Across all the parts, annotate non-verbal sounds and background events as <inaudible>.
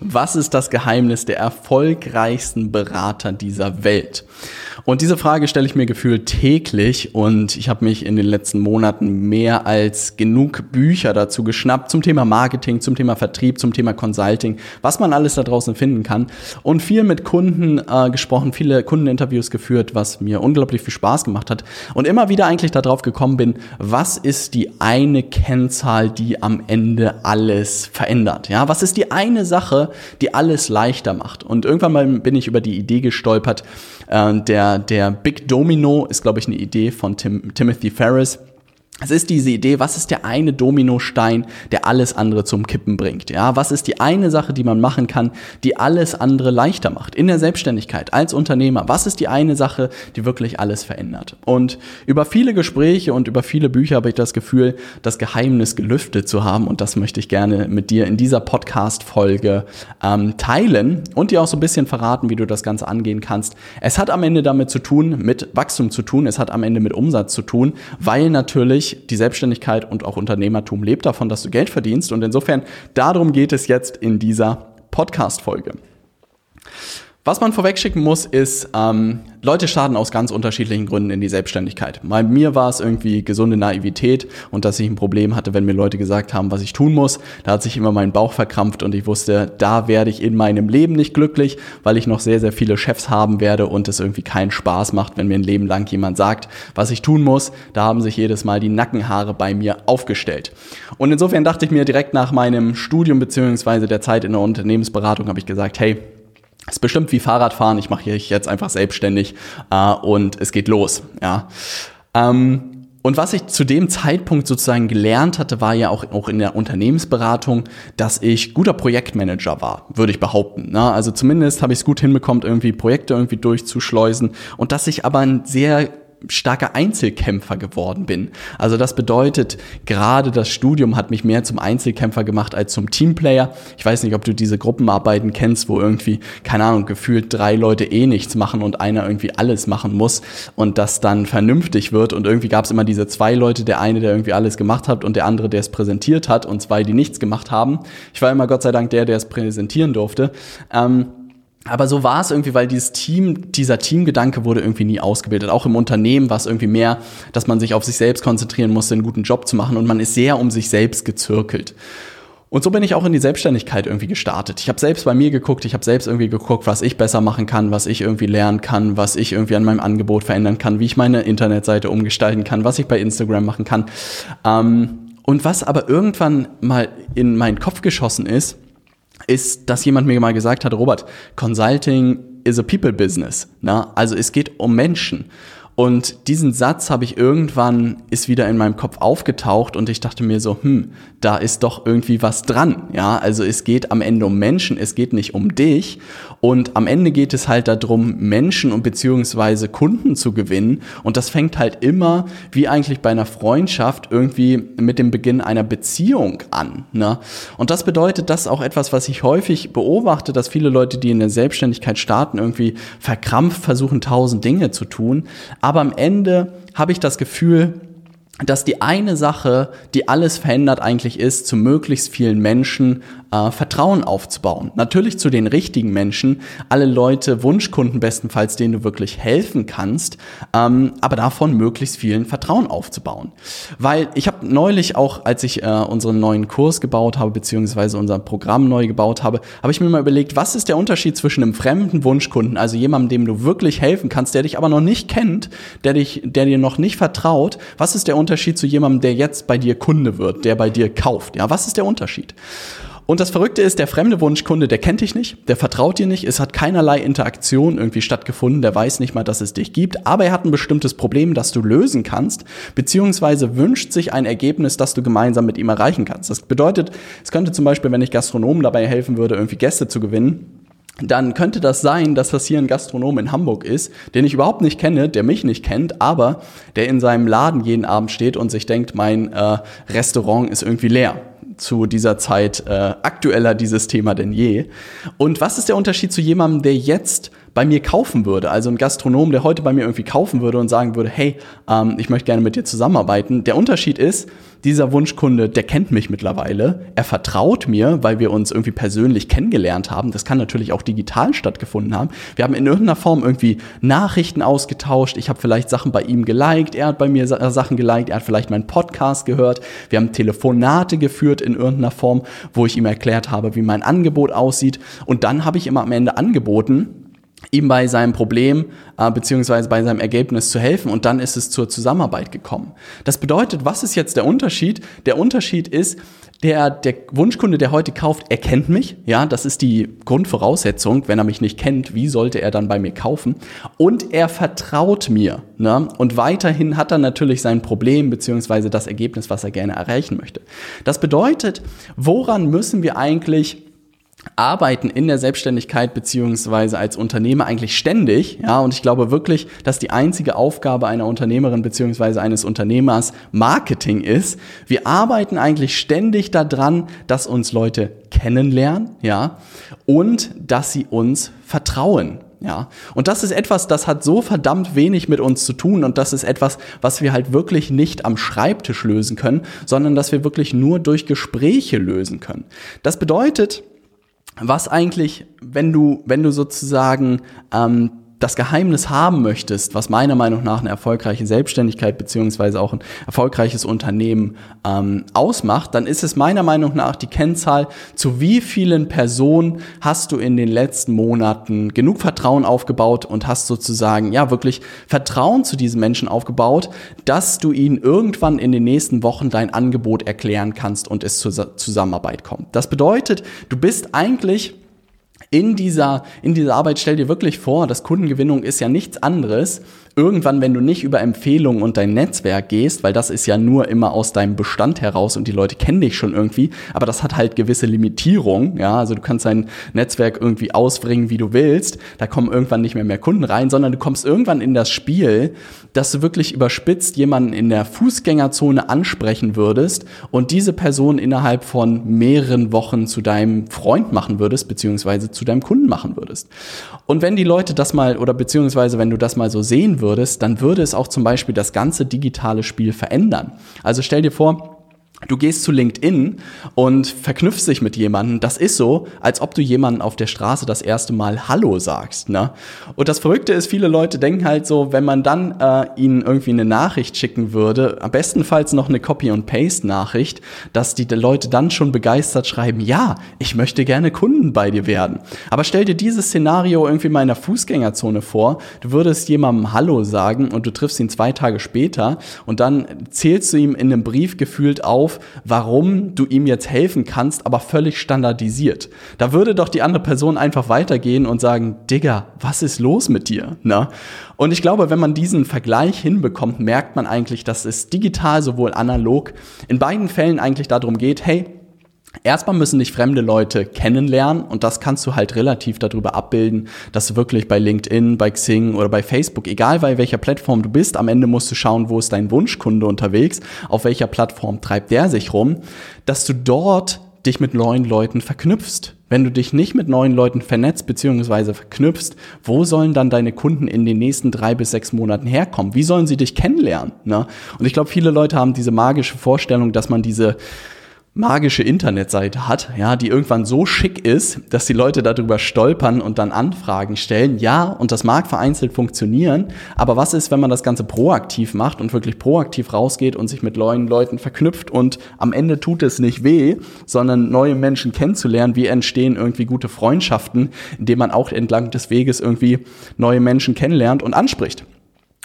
Was ist das Geheimnis der erfolgreichsten Berater dieser Welt? Und diese Frage stelle ich mir gefühlt täglich und ich habe mich in den letzten Monaten mehr als genug Bücher dazu geschnappt zum Thema Marketing, zum Thema Vertrieb, zum Thema Consulting, was man alles da draußen finden kann und viel mit Kunden äh, gesprochen, viele Kundeninterviews geführt, was mir unglaublich viel Spaß gemacht hat und immer wieder eigentlich darauf gekommen bin, was ist die eine Kennzahl, die am Ende alles verändert? Ja, was ist die eine Sache, die alles leichter macht? Und irgendwann mal bin ich über die Idee gestolpert, äh, der, der Big Domino ist, glaube ich, eine Idee von Tim, Timothy Ferris. Es ist diese Idee, was ist der eine Dominostein, der alles andere zum Kippen bringt? Ja, was ist die eine Sache, die man machen kann, die alles andere leichter macht? In der Selbstständigkeit, als Unternehmer, was ist die eine Sache, die wirklich alles verändert? Und über viele Gespräche und über viele Bücher habe ich das Gefühl, das Geheimnis gelüftet zu haben. Und das möchte ich gerne mit dir in dieser Podcast-Folge ähm, teilen und dir auch so ein bisschen verraten, wie du das Ganze angehen kannst. Es hat am Ende damit zu tun, mit Wachstum zu tun. Es hat am Ende mit Umsatz zu tun, weil natürlich natürlich die Selbstständigkeit und auch Unternehmertum lebt davon, dass du Geld verdienst. Und insofern, darum geht es jetzt in dieser Podcast-Folge. Was man vorwegschicken muss, ist, ähm, Leute starten aus ganz unterschiedlichen Gründen in die Selbstständigkeit. Bei mir war es irgendwie gesunde Naivität und dass ich ein Problem hatte, wenn mir Leute gesagt haben, was ich tun muss. Da hat sich immer mein Bauch verkrampft und ich wusste, da werde ich in meinem Leben nicht glücklich, weil ich noch sehr, sehr viele Chefs haben werde und es irgendwie keinen Spaß macht, wenn mir ein Leben lang jemand sagt, was ich tun muss. Da haben sich jedes Mal die Nackenhaare bei mir aufgestellt. Und insofern dachte ich mir direkt nach meinem Studium beziehungsweise der Zeit in der Unternehmensberatung habe ich gesagt, hey, ist bestimmt wie Fahrradfahren. Ich mache hier jetzt einfach selbstständig äh, und es geht los. Ja. Ähm, und was ich zu dem Zeitpunkt sozusagen gelernt hatte, war ja auch, auch in der Unternehmensberatung, dass ich guter Projektmanager war, würde ich behaupten. Ne? Also zumindest habe ich es gut hinbekommen, irgendwie Projekte irgendwie durchzuschleusen und dass ich aber ein sehr starker Einzelkämpfer geworden bin. Also das bedeutet, gerade das Studium hat mich mehr zum Einzelkämpfer gemacht als zum Teamplayer. Ich weiß nicht, ob du diese Gruppenarbeiten kennst, wo irgendwie, keine Ahnung, gefühlt drei Leute eh nichts machen und einer irgendwie alles machen muss und das dann vernünftig wird. Und irgendwie gab es immer diese zwei Leute, der eine, der irgendwie alles gemacht hat und der andere, der es präsentiert hat und zwei, die nichts gemacht haben. Ich war immer Gott sei Dank der, der es präsentieren durfte. Ähm, aber so war es irgendwie, weil dieses Team, dieser Teamgedanke wurde irgendwie nie ausgebildet. Auch im Unternehmen war es irgendwie mehr, dass man sich auf sich selbst konzentrieren musste, einen guten Job zu machen und man ist sehr um sich selbst gezirkelt. Und so bin ich auch in die Selbstständigkeit irgendwie gestartet. Ich habe selbst bei mir geguckt, ich habe selbst irgendwie geguckt, was ich besser machen kann, was ich irgendwie lernen kann, was ich irgendwie an meinem Angebot verändern kann, wie ich meine Internetseite umgestalten kann, was ich bei Instagram machen kann. Ähm, und was aber irgendwann mal in meinen Kopf geschossen ist, ist, dass jemand mir mal gesagt hat, Robert, Consulting is a people business. Na? Also es geht um Menschen. Und diesen Satz habe ich irgendwann, ist wieder in meinem Kopf aufgetaucht und ich dachte mir so, hm, da ist doch irgendwie was dran. Ja, also es geht am Ende um Menschen, es geht nicht um dich. Und am Ende geht es halt darum, Menschen und beziehungsweise Kunden zu gewinnen. Und das fängt halt immer, wie eigentlich bei einer Freundschaft, irgendwie mit dem Beginn einer Beziehung an. Ne? Und das bedeutet, das ist auch etwas, was ich häufig beobachte, dass viele Leute, die in der Selbstständigkeit starten, irgendwie verkrampft versuchen, tausend Dinge zu tun aber am Ende habe ich das Gefühl, dass die eine Sache, die alles verändert eigentlich ist, zu möglichst vielen Menschen äh, Vertrauen aufzubauen. Natürlich zu den richtigen Menschen, alle Leute, Wunschkunden bestenfalls, denen du wirklich helfen kannst, ähm, aber davon möglichst vielen Vertrauen aufzubauen. Weil ich habe neulich auch, als ich äh, unseren neuen Kurs gebaut habe, beziehungsweise unser Programm neu gebaut habe, habe ich mir mal überlegt, was ist der Unterschied zwischen einem fremden Wunschkunden, also jemandem, dem du wirklich helfen kannst, der dich aber noch nicht kennt, der dich, der dir noch nicht vertraut, was ist der Unterschied zu jemandem, der jetzt bei dir Kunde wird, der bei dir kauft? Ja, was ist der Unterschied? Und das Verrückte ist, der fremde Wunschkunde, der kennt dich nicht, der vertraut dir nicht, es hat keinerlei Interaktion irgendwie stattgefunden, der weiß nicht mal, dass es dich gibt, aber er hat ein bestimmtes Problem, das du lösen kannst, beziehungsweise wünscht sich ein Ergebnis, das du gemeinsam mit ihm erreichen kannst. Das bedeutet, es könnte zum Beispiel, wenn ich Gastronomen dabei helfen würde, irgendwie Gäste zu gewinnen, dann könnte das sein, dass das hier ein Gastronom in Hamburg ist, den ich überhaupt nicht kenne, der mich nicht kennt, aber der in seinem Laden jeden Abend steht und sich denkt, mein äh, Restaurant ist irgendwie leer zu dieser Zeit äh, aktueller dieses Thema denn je. Und was ist der Unterschied zu jemandem, der jetzt bei mir kaufen würde. Also ein Gastronom, der heute bei mir irgendwie kaufen würde und sagen würde, hey, ähm, ich möchte gerne mit dir zusammenarbeiten. Der Unterschied ist, dieser Wunschkunde, der kennt mich mittlerweile. Er vertraut mir, weil wir uns irgendwie persönlich kennengelernt haben. Das kann natürlich auch digital stattgefunden haben. Wir haben in irgendeiner Form irgendwie Nachrichten ausgetauscht. Ich habe vielleicht Sachen bei ihm geliked. Er hat bei mir Sachen geliked. Er hat vielleicht meinen Podcast gehört. Wir haben Telefonate geführt in irgendeiner Form, wo ich ihm erklärt habe, wie mein Angebot aussieht. Und dann habe ich immer am Ende angeboten, ihm bei seinem Problem äh, beziehungsweise bei seinem Ergebnis zu helfen und dann ist es zur Zusammenarbeit gekommen. Das bedeutet, was ist jetzt der Unterschied? Der Unterschied ist, der, der Wunschkunde, der heute kauft, er kennt mich. Ja, das ist die Grundvoraussetzung. Wenn er mich nicht kennt, wie sollte er dann bei mir kaufen? Und er vertraut mir. Ne? Und weiterhin hat er natürlich sein Problem beziehungsweise das Ergebnis, was er gerne erreichen möchte. Das bedeutet, woran müssen wir eigentlich arbeiten in der Selbstständigkeit beziehungsweise als Unternehmer eigentlich ständig, ja, und ich glaube wirklich, dass die einzige Aufgabe einer Unternehmerin beziehungsweise eines Unternehmers Marketing ist. Wir arbeiten eigentlich ständig daran, dass uns Leute kennenlernen, ja, und dass sie uns vertrauen. Ja, und das ist etwas, das hat so verdammt wenig mit uns zu tun und das ist etwas, was wir halt wirklich nicht am Schreibtisch lösen können, sondern dass wir wirklich nur durch Gespräche lösen können. Das bedeutet, was eigentlich, wenn du, wenn du sozusagen ähm, das Geheimnis haben möchtest, was meiner Meinung nach eine erfolgreiche Selbstständigkeit beziehungsweise auch ein erfolgreiches Unternehmen ähm, ausmacht, dann ist es meiner Meinung nach die Kennzahl, zu wie vielen Personen hast du in den letzten Monaten genug Vertrauen aufgebaut und hast sozusagen ja wirklich Vertrauen zu diesen Menschen aufgebaut, dass du ihnen irgendwann in den nächsten Wochen dein Angebot erklären kannst und es zur Zusammenarbeit kommt. Das bedeutet, du bist eigentlich in dieser, in dieser Arbeit stell dir wirklich vor, dass Kundengewinnung ist ja nichts anderes. Irgendwann, wenn du nicht über Empfehlungen und dein Netzwerk gehst, weil das ist ja nur immer aus deinem Bestand heraus und die Leute kennen dich schon irgendwie, aber das hat halt gewisse Limitierungen, ja, also du kannst dein Netzwerk irgendwie ausbringen, wie du willst, da kommen irgendwann nicht mehr mehr Kunden rein, sondern du kommst irgendwann in das Spiel, dass du wirklich überspitzt jemanden in der Fußgängerzone ansprechen würdest und diese Person innerhalb von mehreren Wochen zu deinem Freund machen würdest, beziehungsweise zu deinem Kunden machen würdest. Und wenn die Leute das mal, oder beziehungsweise wenn du das mal so sehen würdest, dann würde es auch zum Beispiel das ganze digitale Spiel verändern. Also stell dir vor, Du gehst zu LinkedIn und verknüpfst dich mit jemandem. Das ist so, als ob du jemanden auf der Straße das erste Mal Hallo sagst. Ne? Und das Verrückte ist, viele Leute denken halt so, wenn man dann äh, ihnen irgendwie eine Nachricht schicken würde, am bestenfalls noch eine Copy-and-Paste-Nachricht, dass die Leute dann schon begeistert schreiben, ja, ich möchte gerne Kunden bei dir werden. Aber stell dir dieses Szenario irgendwie mal in der Fußgängerzone vor. Du würdest jemandem Hallo sagen und du triffst ihn zwei Tage später und dann zählst du ihm in einem Brief gefühlt auf, auf, warum du ihm jetzt helfen kannst, aber völlig standardisiert. Da würde doch die andere Person einfach weitergehen und sagen, Digga, was ist los mit dir? Na? Und ich glaube, wenn man diesen Vergleich hinbekommt, merkt man eigentlich, dass es digital sowohl analog in beiden Fällen eigentlich darum geht, hey, Erstmal müssen dich fremde Leute kennenlernen und das kannst du halt relativ darüber abbilden, dass du wirklich bei LinkedIn, bei Xing oder bei Facebook, egal bei welcher Plattform du bist, am Ende musst du schauen, wo ist dein Wunschkunde unterwegs, auf welcher Plattform treibt der sich rum, dass du dort dich mit neuen Leuten verknüpfst. Wenn du dich nicht mit neuen Leuten vernetzt bzw. verknüpfst, wo sollen dann deine Kunden in den nächsten drei bis sechs Monaten herkommen? Wie sollen sie dich kennenlernen? Ne? Und ich glaube, viele Leute haben diese magische Vorstellung, dass man diese magische Internetseite hat, ja, die irgendwann so schick ist, dass die Leute darüber stolpern und dann Anfragen stellen. Ja, und das mag vereinzelt funktionieren, aber was ist, wenn man das Ganze proaktiv macht und wirklich proaktiv rausgeht und sich mit neuen Leuten verknüpft und am Ende tut es nicht weh, sondern neue Menschen kennenzulernen, wie entstehen irgendwie gute Freundschaften, indem man auch entlang des Weges irgendwie neue Menschen kennenlernt und anspricht.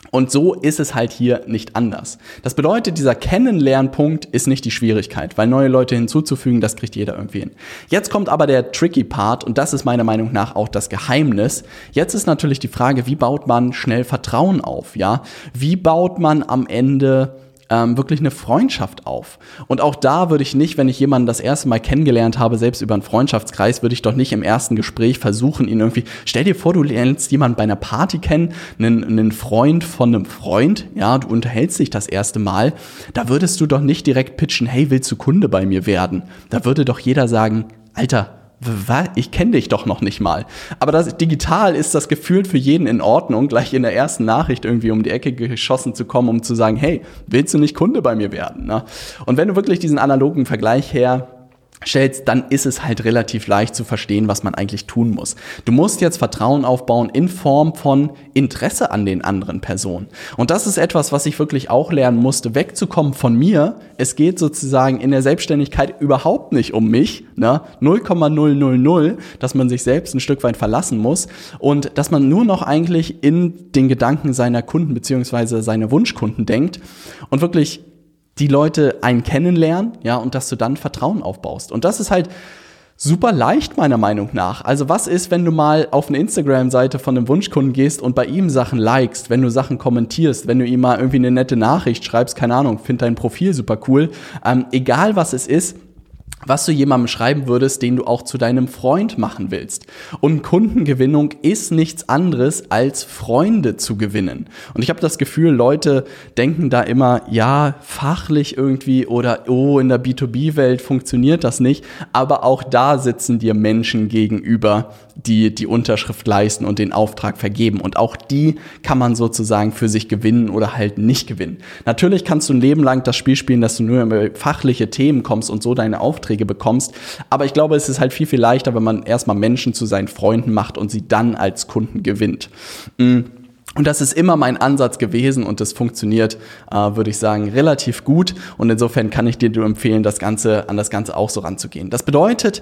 Und so ist es halt hier nicht anders. Das bedeutet, dieser Kennenlernpunkt ist nicht die Schwierigkeit, weil neue Leute hinzuzufügen, das kriegt jeder irgendwie hin. Jetzt kommt aber der tricky Part und das ist meiner Meinung nach auch das Geheimnis. Jetzt ist natürlich die Frage, wie baut man schnell Vertrauen auf, ja? Wie baut man am Ende ähm, wirklich eine Freundschaft auf. Und auch da würde ich nicht, wenn ich jemanden das erste Mal kennengelernt habe, selbst über einen Freundschaftskreis, würde ich doch nicht im ersten Gespräch versuchen, ihn irgendwie, stell dir vor, du lernst jemanden bei einer Party kennen, einen, einen Freund von einem Freund, ja, du unterhältst dich das erste Mal, da würdest du doch nicht direkt pitchen, hey, willst du Kunde bei mir werden? Da würde doch jeder sagen, Alter, ich kenne dich doch noch nicht mal. Aber das digital ist das gefühlt für jeden in Ordnung, gleich in der ersten Nachricht irgendwie um die Ecke geschossen zu kommen, um zu sagen, hey, willst du nicht Kunde bei mir werden? Ne? Und wenn du wirklich diesen analogen Vergleich her stellst, dann ist es halt relativ leicht zu verstehen, was man eigentlich tun muss. Du musst jetzt Vertrauen aufbauen in Form von Interesse an den anderen Personen. Und das ist etwas, was ich wirklich auch lernen musste, wegzukommen von mir. Es geht sozusagen in der Selbstständigkeit überhaupt nicht um mich, ne? 0,000, dass man sich selbst ein Stück weit verlassen muss und dass man nur noch eigentlich in den Gedanken seiner Kunden beziehungsweise seiner Wunschkunden denkt und wirklich die Leute einen kennenlernen, ja, und dass du dann Vertrauen aufbaust. Und das ist halt super leicht meiner Meinung nach. Also was ist, wenn du mal auf eine Instagram-Seite von einem Wunschkunden gehst und bei ihm Sachen likest, wenn du Sachen kommentierst, wenn du ihm mal irgendwie eine nette Nachricht schreibst, keine Ahnung, find dein Profil super cool, ähm, egal was es ist, was du jemandem schreiben würdest, den du auch zu deinem Freund machen willst. Und Kundengewinnung ist nichts anderes als Freunde zu gewinnen. Und ich habe das Gefühl, Leute denken da immer, ja, fachlich irgendwie oder oh, in der B2B-Welt funktioniert das nicht. Aber auch da sitzen dir Menschen gegenüber, die die Unterschrift leisten und den Auftrag vergeben. Und auch die kann man sozusagen für sich gewinnen oder halt nicht gewinnen. Natürlich kannst du ein Leben lang das Spiel spielen, dass du nur über fachliche Themen kommst und so deine Aufträge bekommst. Aber ich glaube, es ist halt viel, viel leichter, wenn man erstmal Menschen zu seinen Freunden macht und sie dann als Kunden gewinnt. Mm. Und das ist immer mein Ansatz gewesen und das funktioniert, äh, würde ich sagen, relativ gut. Und insofern kann ich dir empfehlen, das Ganze, an das Ganze auch so ranzugehen. Das bedeutet,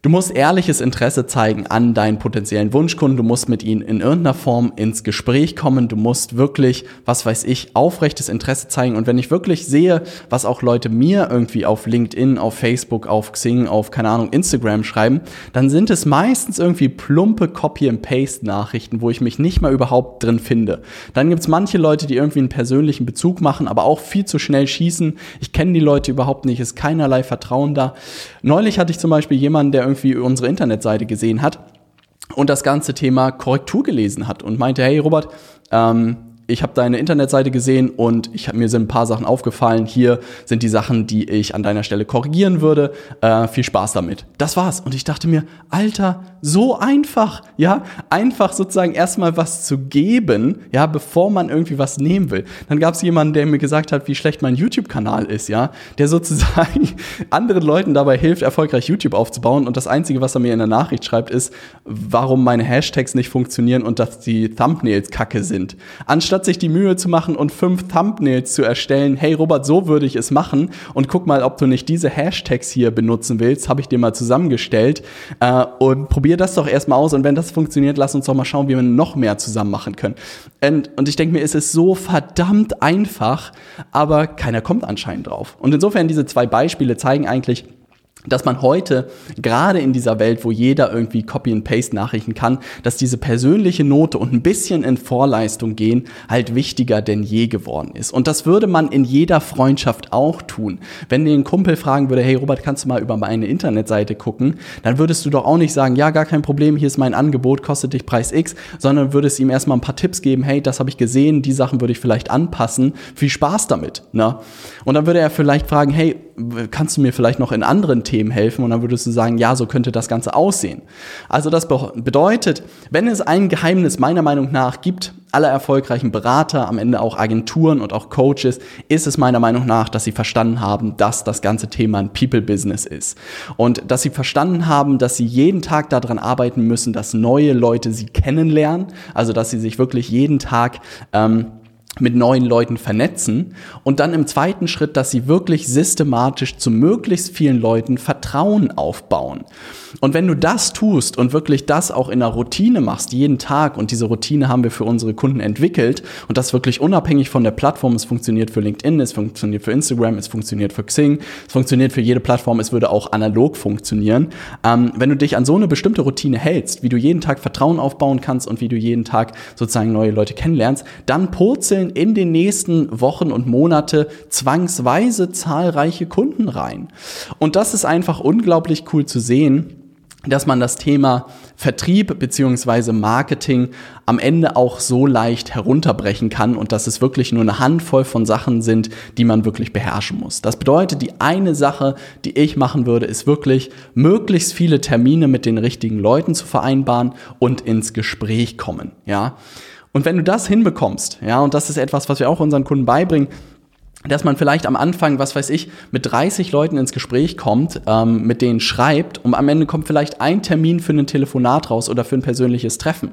Du musst ehrliches Interesse zeigen an deinen potenziellen Wunschkunden. Du musst mit ihnen in irgendeiner Form ins Gespräch kommen. Du musst wirklich, was weiß ich, aufrechtes Interesse zeigen. Und wenn ich wirklich sehe, was auch Leute mir irgendwie auf LinkedIn, auf Facebook, auf Xing, auf, keine Ahnung, Instagram schreiben, dann sind es meistens irgendwie plumpe Copy-and-Paste-Nachrichten, wo ich mich nicht mal überhaupt drin finde. Dann gibt es manche Leute, die irgendwie einen persönlichen Bezug machen, aber auch viel zu schnell schießen. Ich kenne die Leute überhaupt nicht, ist keinerlei Vertrauen da. Neulich hatte ich zum Beispiel jemanden, der irgendwie unsere Internetseite gesehen hat und das ganze Thema Korrektur gelesen hat und meinte, hey Robert, ähm, ich habe deine Internetseite gesehen und ich hab, mir sind ein paar Sachen aufgefallen. Hier sind die Sachen, die ich an deiner Stelle korrigieren würde. Äh, viel Spaß damit. Das war's. Und ich dachte mir, Alter, so einfach, ja, einfach sozusagen erstmal was zu geben, ja, bevor man irgendwie was nehmen will. Dann gab es jemanden, der mir gesagt hat, wie schlecht mein YouTube-Kanal ist, ja, der sozusagen <laughs> anderen Leuten dabei hilft, erfolgreich YouTube aufzubauen. Und das Einzige, was er mir in der Nachricht schreibt, ist, warum meine Hashtags nicht funktionieren und dass die Thumbnails kacke sind. Anstatt anstatt sich die Mühe zu machen und fünf Thumbnails zu erstellen, hey Robert, so würde ich es machen und guck mal, ob du nicht diese Hashtags hier benutzen willst, habe ich dir mal zusammengestellt äh, und probier das doch erstmal aus und wenn das funktioniert, lass uns doch mal schauen, wie wir noch mehr zusammen machen können. Und, und ich denke mir, es ist so verdammt einfach, aber keiner kommt anscheinend drauf. Und insofern diese zwei Beispiele zeigen eigentlich, dass man heute, gerade in dieser Welt, wo jeder irgendwie Copy-and-Paste-Nachrichten kann, dass diese persönliche Note und ein bisschen in Vorleistung gehen, halt wichtiger denn je geworden ist. Und das würde man in jeder Freundschaft auch tun. Wenn dir ein Kumpel fragen würde, hey Robert, kannst du mal über meine Internetseite gucken, dann würdest du doch auch nicht sagen, ja, gar kein Problem, hier ist mein Angebot, kostet dich Preis X, sondern würdest ihm erstmal ein paar Tipps geben, hey, das habe ich gesehen, die Sachen würde ich vielleicht anpassen, viel Spaß damit. Ne? Und dann würde er vielleicht fragen, hey, kannst du mir vielleicht noch in anderen Themen helfen? Und dann würdest du sagen, ja, so könnte das Ganze aussehen. Also das bedeutet, wenn es ein Geheimnis meiner Meinung nach gibt, aller erfolgreichen Berater, am Ende auch Agenturen und auch Coaches, ist es meiner Meinung nach, dass sie verstanden haben, dass das ganze Thema ein People-Business ist. Und dass sie verstanden haben, dass sie jeden Tag daran arbeiten müssen, dass neue Leute sie kennenlernen. Also dass sie sich wirklich jeden Tag ähm, mit neuen Leuten vernetzen und dann im zweiten Schritt, dass sie wirklich systematisch zu möglichst vielen Leuten Vertrauen aufbauen. Und wenn du das tust und wirklich das auch in einer Routine machst, jeden Tag, und diese Routine haben wir für unsere Kunden entwickelt, und das wirklich unabhängig von der Plattform, es funktioniert für LinkedIn, es funktioniert für Instagram, es funktioniert für Xing, es funktioniert für jede Plattform, es würde auch analog funktionieren. Ähm, wenn du dich an so eine bestimmte Routine hältst, wie du jeden Tag Vertrauen aufbauen kannst und wie du jeden Tag sozusagen neue Leute kennenlernst, dann purzeln purzeln in den nächsten Wochen und Monate zwangsweise zahlreiche Kunden rein. Und das ist einfach unglaublich cool zu sehen, dass man das Thema Vertrieb beziehungsweise Marketing am Ende auch so leicht herunterbrechen kann und dass es wirklich nur eine Handvoll von Sachen sind, die man wirklich beherrschen muss. Das bedeutet, die eine Sache, die ich machen würde, ist wirklich möglichst viele Termine mit den richtigen Leuten zu vereinbaren und ins Gespräch kommen, ja. Und wenn du das hinbekommst, ja, und das ist etwas, was wir auch unseren Kunden beibringen, dass man vielleicht am Anfang, was weiß ich, mit 30 Leuten ins Gespräch kommt, ähm, mit denen schreibt und am Ende kommt vielleicht ein Termin für ein Telefonat raus oder für ein persönliches Treffen.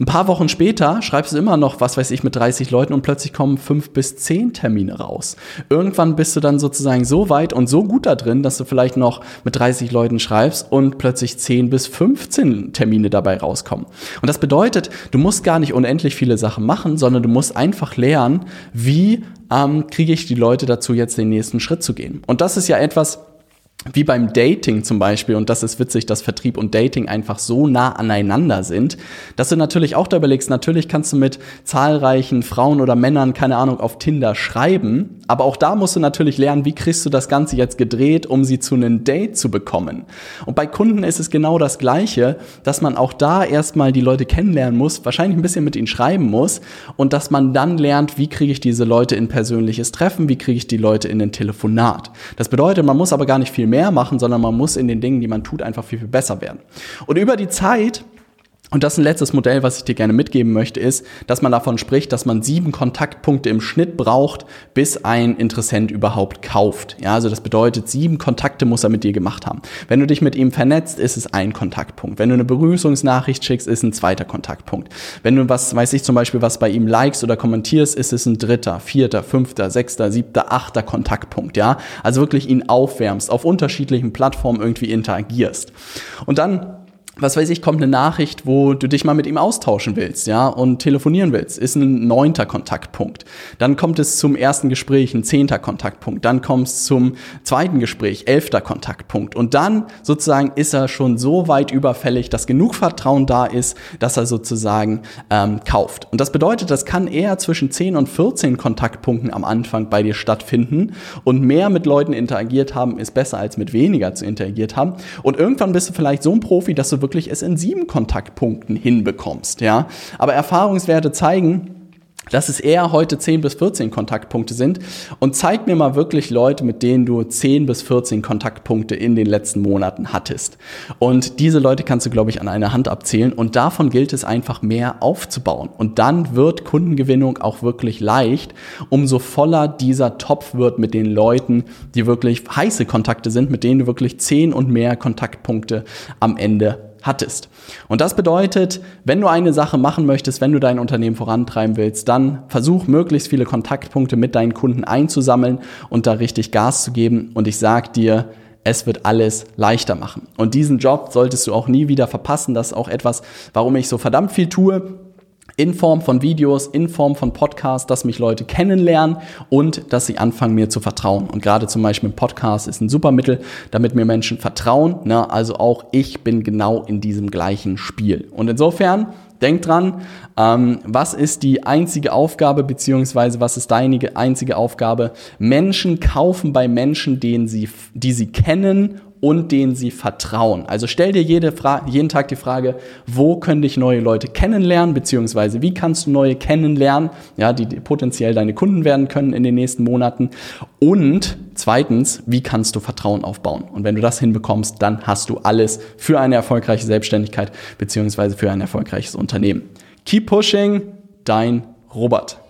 Ein paar Wochen später schreibst du immer noch, was weiß ich, mit 30 Leuten und plötzlich kommen fünf bis zehn Termine raus. Irgendwann bist du dann sozusagen so weit und so gut da drin, dass du vielleicht noch mit 30 Leuten schreibst und plötzlich 10 bis 15 Termine dabei rauskommen. Und das bedeutet, du musst gar nicht unendlich viele Sachen machen, sondern du musst einfach lernen, wie ähm, kriege ich die Leute dazu, jetzt den nächsten Schritt zu gehen. Und das ist ja etwas, wie beim Dating zum Beispiel, und das ist witzig, dass Vertrieb und Dating einfach so nah aneinander sind, dass du natürlich auch da überlegst, natürlich kannst du mit zahlreichen Frauen oder Männern, keine Ahnung, auf Tinder schreiben, aber auch da musst du natürlich lernen, wie kriegst du das Ganze jetzt gedreht, um sie zu einem Date zu bekommen. Und bei Kunden ist es genau das Gleiche, dass man auch da erstmal die Leute kennenlernen muss, wahrscheinlich ein bisschen mit ihnen schreiben muss und dass man dann lernt, wie kriege ich diese Leute in persönliches Treffen, wie kriege ich die Leute in ein Telefonat. Das bedeutet, man muss aber gar nicht viel mehr machen, sondern man muss in den Dingen, die man tut, einfach viel, viel besser werden. Und über die Zeit und das ist ein letztes Modell, was ich dir gerne mitgeben möchte, ist, dass man davon spricht, dass man sieben Kontaktpunkte im Schnitt braucht, bis ein Interessent überhaupt kauft. Ja, also das bedeutet, sieben Kontakte muss er mit dir gemacht haben. Wenn du dich mit ihm vernetzt, ist es ein Kontaktpunkt. Wenn du eine Begrüßungsnachricht schickst, ist ein zweiter Kontaktpunkt. Wenn du was, weiß ich zum Beispiel, was bei ihm likest oder kommentierst, ist es ein dritter, vierter, fünfter, sechster, siebter, achter Kontaktpunkt. Ja, also wirklich ihn aufwärmst, auf unterschiedlichen Plattformen irgendwie interagierst. Und dann was weiß ich, kommt eine Nachricht, wo du dich mal mit ihm austauschen willst, ja, und telefonieren willst, ist ein neunter Kontaktpunkt. Dann kommt es zum ersten Gespräch, ein zehnter Kontaktpunkt. Dann kommt es zum zweiten Gespräch, elfter Kontaktpunkt. Und dann sozusagen ist er schon so weit überfällig, dass genug Vertrauen da ist, dass er sozusagen ähm, kauft. Und das bedeutet, das kann eher zwischen zehn und 14 Kontaktpunkten am Anfang bei dir stattfinden. Und mehr mit Leuten interagiert haben, ist besser als mit weniger zu interagiert haben. Und irgendwann bist du vielleicht so ein Profi, dass du wirklich es in sieben Kontaktpunkten hinbekommst, ja. Aber Erfahrungswerte zeigen, dass es eher heute 10 bis 14 Kontaktpunkte sind. Und zeig mir mal wirklich Leute, mit denen du 10 bis 14 Kontaktpunkte in den letzten Monaten hattest. Und diese Leute kannst du, glaube ich, an einer Hand abzählen. Und davon gilt es einfach mehr aufzubauen. Und dann wird Kundengewinnung auch wirklich leicht, umso voller dieser Topf wird mit den Leuten, die wirklich heiße Kontakte sind, mit denen du wirklich 10 und mehr Kontaktpunkte am Ende hattest. Und das bedeutet, wenn du eine Sache machen möchtest, wenn du dein Unternehmen vorantreiben willst, dann versuch möglichst viele Kontaktpunkte mit deinen Kunden einzusammeln und da richtig Gas zu geben. Und ich sag dir, es wird alles leichter machen. Und diesen Job solltest du auch nie wieder verpassen. Das ist auch etwas, warum ich so verdammt viel tue in Form von Videos, in Form von Podcasts, dass mich Leute kennenlernen und dass sie anfangen, mir zu vertrauen. Und gerade zum Beispiel ein Podcast ist ein super Mittel, damit mir Menschen vertrauen. Ne? Also auch ich bin genau in diesem gleichen Spiel. Und insofern, denk dran, ähm, was ist die einzige Aufgabe, beziehungsweise was ist deine einzige Aufgabe? Menschen kaufen bei Menschen, denen sie, die sie kennen und denen sie vertrauen. Also stell dir jede jeden Tag die Frage, wo können dich neue Leute kennenlernen, beziehungsweise wie kannst du neue kennenlernen, ja, die potenziell deine Kunden werden können in den nächsten Monaten. Und zweitens, wie kannst du Vertrauen aufbauen? Und wenn du das hinbekommst, dann hast du alles für eine erfolgreiche Selbstständigkeit, beziehungsweise für ein erfolgreiches Unternehmen. Keep pushing, dein Robert.